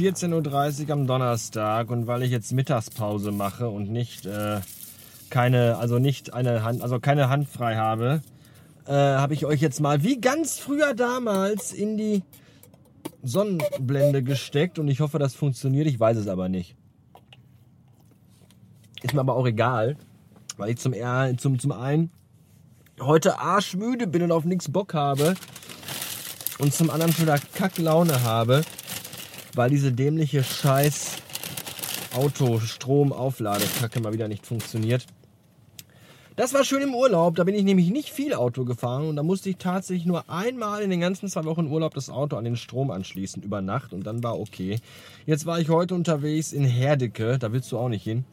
14.30 Uhr am Donnerstag und weil ich jetzt Mittagspause mache und nicht äh, keine, also nicht eine Hand, also keine Hand frei habe, äh, habe ich euch jetzt mal wie ganz früher damals in die Sonnenblende gesteckt und ich hoffe, das funktioniert. Ich weiß es aber nicht. Ist mir aber auch egal, weil ich zum, zum, zum einen heute arschmüde bin und auf nichts Bock habe und zum anderen schon wieder Kacklaune habe, weil diese dämliche Scheiß Auto-Strom-Aufladekacke mal wieder nicht funktioniert. Das war schön im Urlaub, da bin ich nämlich nicht viel Auto gefahren und da musste ich tatsächlich nur einmal in den ganzen zwei Wochen Urlaub das Auto an den Strom anschließen über Nacht und dann war okay. Jetzt war ich heute unterwegs in Herdecke, da willst du auch nicht hin,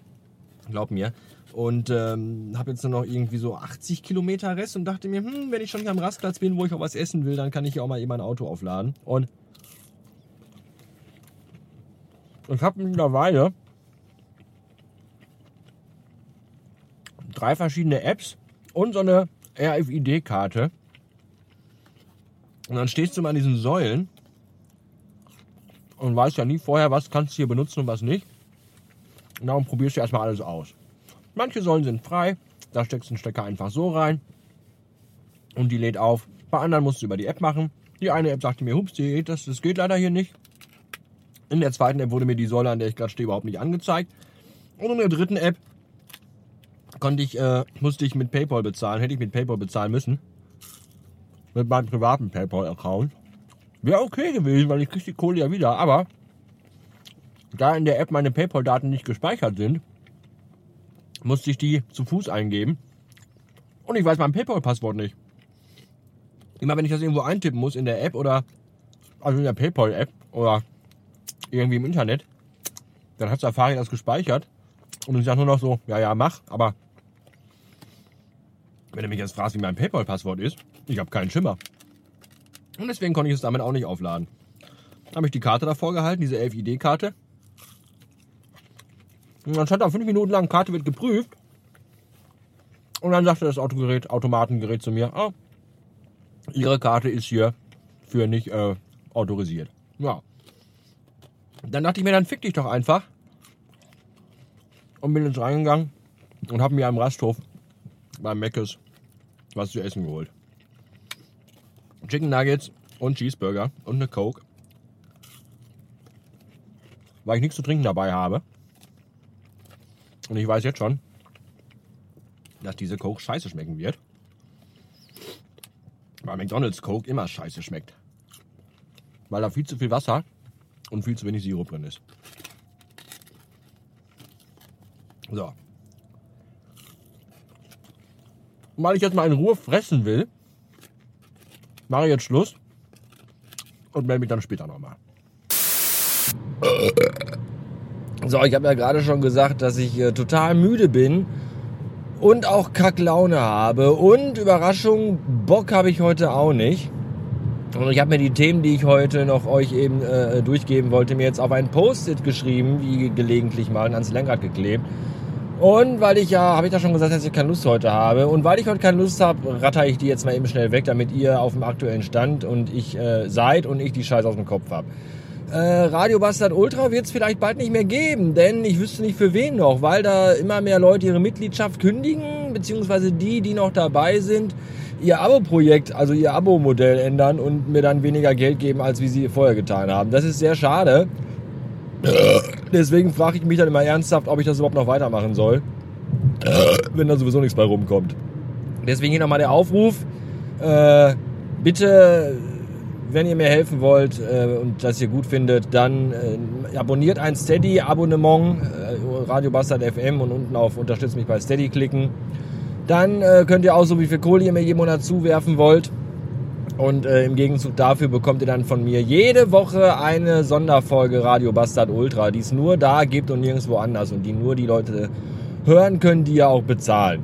glaub mir. Und ähm, habe jetzt nur noch irgendwie so 80 Kilometer Rest und dachte mir, hm, wenn ich schon hier am Rastplatz bin, wo ich auch was essen will, dann kann ich ja auch mal eben ein Auto aufladen. Und ich habe mittlerweile drei verschiedene Apps und so eine RFID-Karte. Und dann stehst du mal an diesen Säulen und weißt ja nie vorher, was kannst du hier benutzen und was nicht. Und darum probierst du erstmal alles aus. Manche Säulen sind frei, da steckst du den Stecker einfach so rein und die lädt auf. Bei anderen musst du über die App machen. Die eine App sagte mir, hups, das, das geht leider hier nicht. In der zweiten App wurde mir die Säule, an der ich gerade stehe, überhaupt nicht angezeigt. Und in der dritten App konnte ich, äh, musste ich mit PayPal bezahlen, hätte ich mit PayPal bezahlen müssen. Mit meinem privaten PayPal-Account. Wäre okay gewesen, weil ich kriege die Kohle ja wieder. Aber da in der App meine PayPal-Daten nicht gespeichert sind, musste ich die zu Fuß eingeben. Und ich weiß mein PayPal-Passwort nicht. Immer wenn ich das irgendwo eintippen muss in der App oder also in der PayPal-App oder irgendwie im Internet, dann hat Safari das gespeichert. Und ich sage nur noch so, ja, ja, mach, aber wenn du mich jetzt fragst, wie mein PayPal-Passwort ist, ich habe keinen Schimmer. Und deswegen konnte ich es damit auch nicht aufladen. Habe ich die Karte davor gehalten, diese 11-ID-Karte. Und dann stand da fünf Minuten lang, Karte wird geprüft. Und dann sagte das Autogerät, Automatengerät zu mir, ah, Ihre Karte ist hier für nicht äh, autorisiert. Ja. Dann dachte ich mir, dann fick dich doch einfach. Und bin ins reingegangen und habe mir am Rasthof beim Meckes was zu essen geholt. Chicken Nuggets und Cheeseburger und eine Coke. Weil ich nichts zu trinken dabei habe. Und ich weiß jetzt schon, dass diese Coke scheiße schmecken wird. Weil McDonald's Coke immer scheiße schmeckt. Weil da viel zu viel Wasser und viel zu wenig Sirup drin ist. So, Und weil ich jetzt mal in Ruhe fressen will, mache ich jetzt Schluss und melde mich dann später nochmal. So, ich habe ja gerade schon gesagt, dass ich äh, total müde bin und auch Kacklaune habe. Und Überraschung, Bock habe ich heute auch nicht. Und ich habe mir die Themen, die ich heute noch euch eben äh, durchgeben wollte, mir jetzt auf ein Post-it geschrieben, wie gelegentlich mal, ans Lenkrad geklebt. Und weil ich ja, habe ich da schon gesagt, dass ich keine Lust heute habe. Und weil ich heute keine Lust habe, ratter ich die jetzt mal eben schnell weg, damit ihr auf dem aktuellen Stand und ich äh, seid und ich die Scheiße aus dem Kopf habe. Äh, Radio Bastard Ultra wird es vielleicht bald nicht mehr geben, denn ich wüsste nicht für wen noch, weil da immer mehr Leute ihre Mitgliedschaft kündigen, beziehungsweise die, die noch dabei sind, ihr Abo-Projekt, also ihr Abo-Modell ändern und mir dann weniger Geld geben, als wie sie vorher getan haben. Das ist sehr schade. Deswegen frage ich mich dann immer ernsthaft, ob ich das überhaupt noch weitermachen soll. Wenn da sowieso nichts bei rumkommt. Deswegen hier nochmal der Aufruf. Äh, bitte, wenn ihr mir helfen wollt äh, und das ihr gut findet, dann äh, abonniert ein Steady-Abonnement, äh, Radio Bastard FM und unten auf Unterstützt mich bei Steady klicken. Dann äh, könnt ihr auch so wie viel Kohle ihr mir jeden Monat zuwerfen wollt. Und äh, im Gegenzug dafür bekommt ihr dann von mir jede Woche eine Sonderfolge Radio Bastard Ultra, die es nur da gibt und nirgendwo anders und die nur die Leute hören können, die ja auch bezahlen.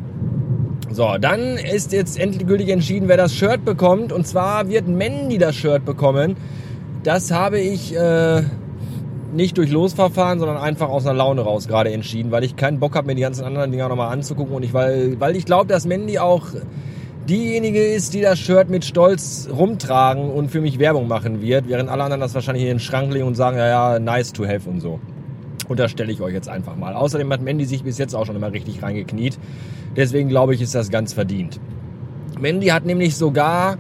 So, dann ist jetzt endgültig entschieden, wer das Shirt bekommt. Und zwar wird Mandy das Shirt bekommen. Das habe ich äh, nicht durch Losverfahren, sondern einfach aus einer Laune raus gerade entschieden, weil ich keinen Bock habe, mir die ganzen anderen Dinger nochmal anzugucken. Und ich, weil, weil ich glaube, dass Mandy auch diejenige ist, die das Shirt mit Stolz rumtragen und für mich Werbung machen wird, während alle anderen das wahrscheinlich in den Schrank legen und sagen, ja, ja, nice to have und so. Unterstelle ich euch jetzt einfach mal. Außerdem hat Mandy sich bis jetzt auch schon immer richtig reingekniet. Deswegen glaube ich, ist das ganz verdient. Mandy hat nämlich sogar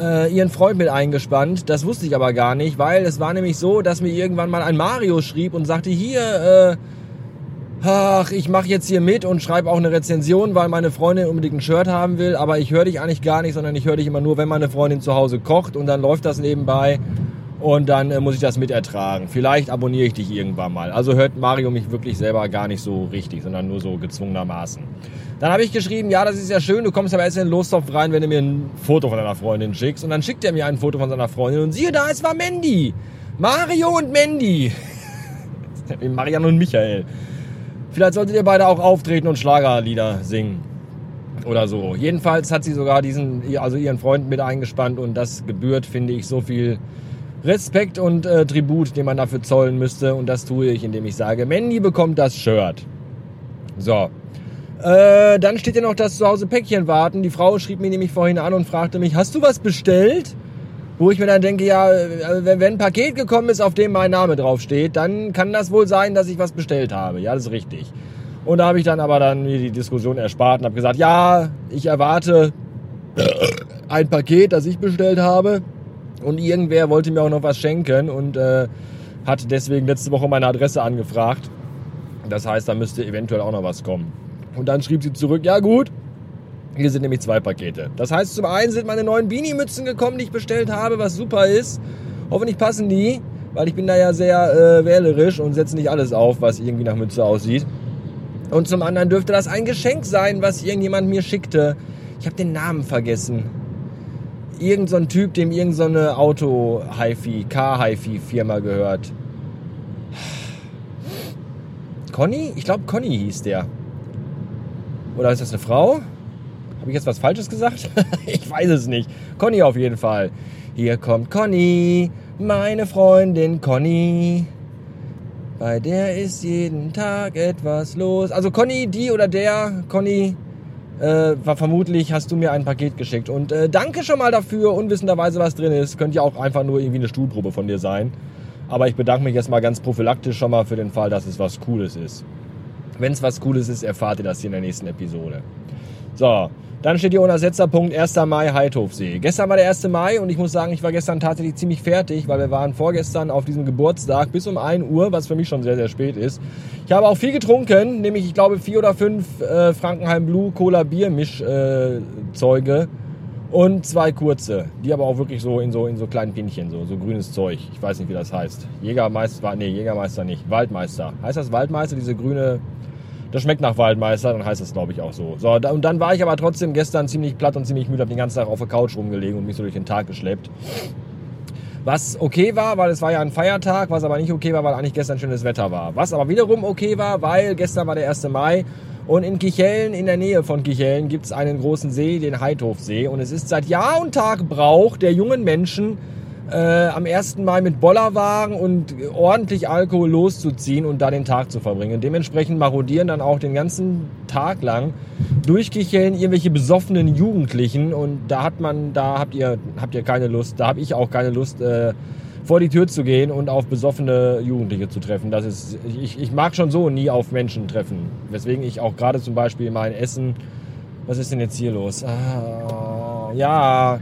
äh, ihren Freund mit eingespannt. Das wusste ich aber gar nicht, weil es war nämlich so, dass mir irgendwann mal ein Mario schrieb und sagte, hier, äh, ach, ich mache jetzt hier mit und schreibe auch eine Rezension, weil meine Freundin unbedingt ein Shirt haben will, aber ich höre dich eigentlich gar nicht, sondern ich höre dich immer nur, wenn meine Freundin zu Hause kocht. Und dann läuft das nebenbei und dann äh, muss ich das mitertragen. Vielleicht abonniere ich dich irgendwann mal. Also hört Mario mich wirklich selber gar nicht so richtig, sondern nur so gezwungenermaßen. Dann habe ich geschrieben, ja, das ist ja schön, du kommst aber erst in den Lostopf rein, wenn du mir ein Foto von deiner Freundin schickst. Und dann schickt er mir ein Foto von seiner Freundin und siehe da, es war Mandy. Mario und Mandy. Marian und Michael. Vielleicht solltet ihr beide auch auftreten und Schlagerlieder singen. Oder so. Jedenfalls hat sie sogar diesen, also ihren Freund mit eingespannt und das gebührt, finde ich, so viel Respekt und äh, Tribut, den man dafür zollen müsste. Und das tue ich, indem ich sage, Mandy bekommt das Shirt. So. Äh, dann steht ja noch das Zuhause Päckchen warten. Die Frau schrieb mir nämlich vorhin an und fragte mich, hast du was bestellt? Wo ich mir dann denke, ja, äh, wenn, ein Paket gekommen ist, auf dem mein Name draufsteht, dann kann das wohl sein, dass ich was bestellt habe. Ja, das ist richtig. Und da habe ich dann aber dann mir die Diskussion erspart und habe gesagt, ja, ich erwarte ein Paket, das ich bestellt habe. Und irgendwer wollte mir auch noch was schenken und äh, hat deswegen letzte Woche meine Adresse angefragt. Das heißt, da müsste eventuell auch noch was kommen. Und dann schrieb sie zurück, ja gut, hier sind nämlich zwei Pakete. Das heißt, zum einen sind meine neuen Beanie-Mützen gekommen, die ich bestellt habe, was super ist. Hoffentlich passen die, weil ich bin da ja sehr äh, wählerisch und setze nicht alles auf, was irgendwie nach Mütze aussieht. Und zum anderen dürfte das ein Geschenk sein, was irgendjemand mir schickte. Ich habe den Namen vergessen. Irgend so Typ, dem irgendeine so Auto-Hi-Fi, Car-Hi-Fi-Firma gehört. Conny? Ich glaube, Conny hieß der. Oder ist das eine Frau? Habe ich jetzt was Falsches gesagt? ich weiß es nicht. Conny auf jeden Fall. Hier kommt Conny, meine Freundin Conny. Bei der ist jeden Tag etwas los. Also Conny, die oder der, Conny, äh, war vermutlich hast du mir ein Paket geschickt. Und äh, danke schon mal dafür, unwissenderweise was drin ist. Könnte ja auch einfach nur irgendwie eine Stuhlprobe von dir sein. Aber ich bedanke mich jetzt mal ganz prophylaktisch schon mal für den Fall, dass es was Cooles ist. Wenn es was Cooles ist, erfahrt ihr das hier in der nächsten Episode. So, dann steht hier unter Setzerpunkt 1. Mai Heidhofsee. Gestern war der 1. Mai und ich muss sagen, ich war gestern tatsächlich ziemlich fertig, weil wir waren vorgestern auf diesem Geburtstag bis um 1 Uhr, was für mich schon sehr, sehr spät ist. Ich habe auch viel getrunken, nämlich ich glaube vier oder fünf äh, Frankenheim Blue Cola Bier Mischzeuge äh, und zwei kurze, die aber auch wirklich so in so in so kleinen Pinchen, so, so grünes Zeug. Ich weiß nicht, wie das heißt. Jägermeister, nee, Jägermeister nicht. Waldmeister. Heißt das Waldmeister, diese grüne das schmeckt nach Waldmeister, dann heißt das glaube ich auch so. So, und dann war ich aber trotzdem gestern ziemlich platt und ziemlich müde, habe den ganzen Tag auf der Couch rumgelegen und mich so durch den Tag geschleppt. Was okay war, weil es war ja ein Feiertag, was aber nicht okay war, weil eigentlich gestern schönes Wetter war. Was aber wiederum okay war, weil gestern war der 1. Mai und in Kichellen, in der Nähe von Kichellen, gibt es einen großen See, den Heidhofsee. Und es ist seit Jahr und Tag Brauch der jungen Menschen, äh, am 1. Mai mit Bollerwagen und ordentlich Alkohol loszuziehen und da den Tag zu verbringen. Dementsprechend marodieren dann auch den ganzen Tag lang durchkicheln irgendwelche besoffenen Jugendlichen und da hat man, da habt ihr, habt ihr keine Lust, da habe ich auch keine Lust, äh, vor die Tür zu gehen und auf besoffene Jugendliche zu treffen. Das ist, ich, ich mag schon so nie auf Menschen treffen. Weswegen ich auch gerade zum Beispiel mein Essen, was ist denn jetzt hier los? Ah, ja,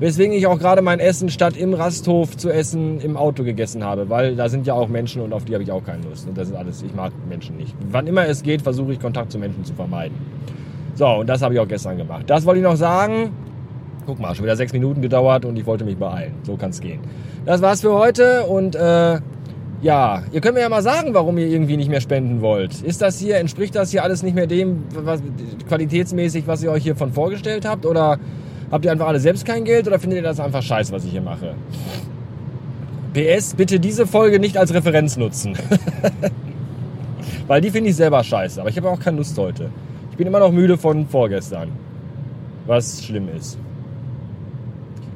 Weswegen ich auch gerade mein Essen statt im Rasthof zu essen im Auto gegessen habe, weil da sind ja auch Menschen und auf die habe ich auch keine Lust. Und das ist alles, ich mag Menschen nicht. Wann immer es geht, versuche ich Kontakt zu Menschen zu vermeiden. So, und das habe ich auch gestern gemacht. Das wollte ich noch sagen. Guck mal, schon wieder sechs Minuten gedauert und ich wollte mich beeilen. So kann es gehen. Das war's für heute und äh, ja, ihr könnt mir ja mal sagen, warum ihr irgendwie nicht mehr spenden wollt. Ist das hier, entspricht das hier alles nicht mehr dem, was, qualitätsmäßig, was ihr euch hiervon vorgestellt habt? Oder Habt ihr einfach alle selbst kein Geld oder findet ihr das einfach scheiße, was ich hier mache? PS, bitte diese Folge nicht als Referenz nutzen. Weil die finde ich selber scheiße. Aber ich habe auch keine Lust heute. Ich bin immer noch müde von vorgestern. Was schlimm ist.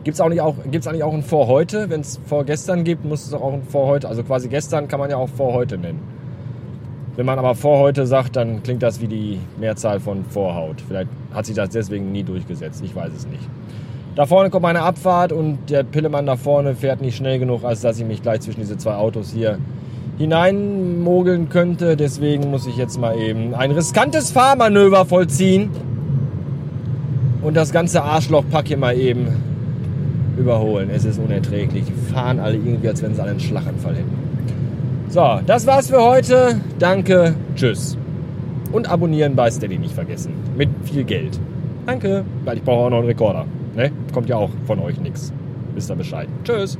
Gibt es eigentlich auch, ein Vor heute? Wenn es vorgestern gibt, muss es auch ein Vor heute. Also quasi gestern kann man ja auch Vor heute nennen. Wenn man aber Vorhäute sagt, dann klingt das wie die Mehrzahl von Vorhaut. Vielleicht hat sich das deswegen nie durchgesetzt. Ich weiß es nicht. Da vorne kommt eine Abfahrt und der Pillemann da vorne fährt nicht schnell genug, als dass ich mich gleich zwischen diese zwei Autos hier hineinmogeln könnte. Deswegen muss ich jetzt mal eben ein riskantes Fahrmanöver vollziehen und das ganze Arschlochpack hier mal eben überholen. Es ist unerträglich. Die fahren alle irgendwie, als wenn sie alle einen Schlaganfall hätten. So, das war's für heute. Danke, tschüss. Und abonnieren bei Steady nicht vergessen. Mit viel Geld. Danke, weil ich brauche auch noch einen Rekorder. Ne? Kommt ja auch von euch nichts. Wisst ihr Bescheid. Tschüss.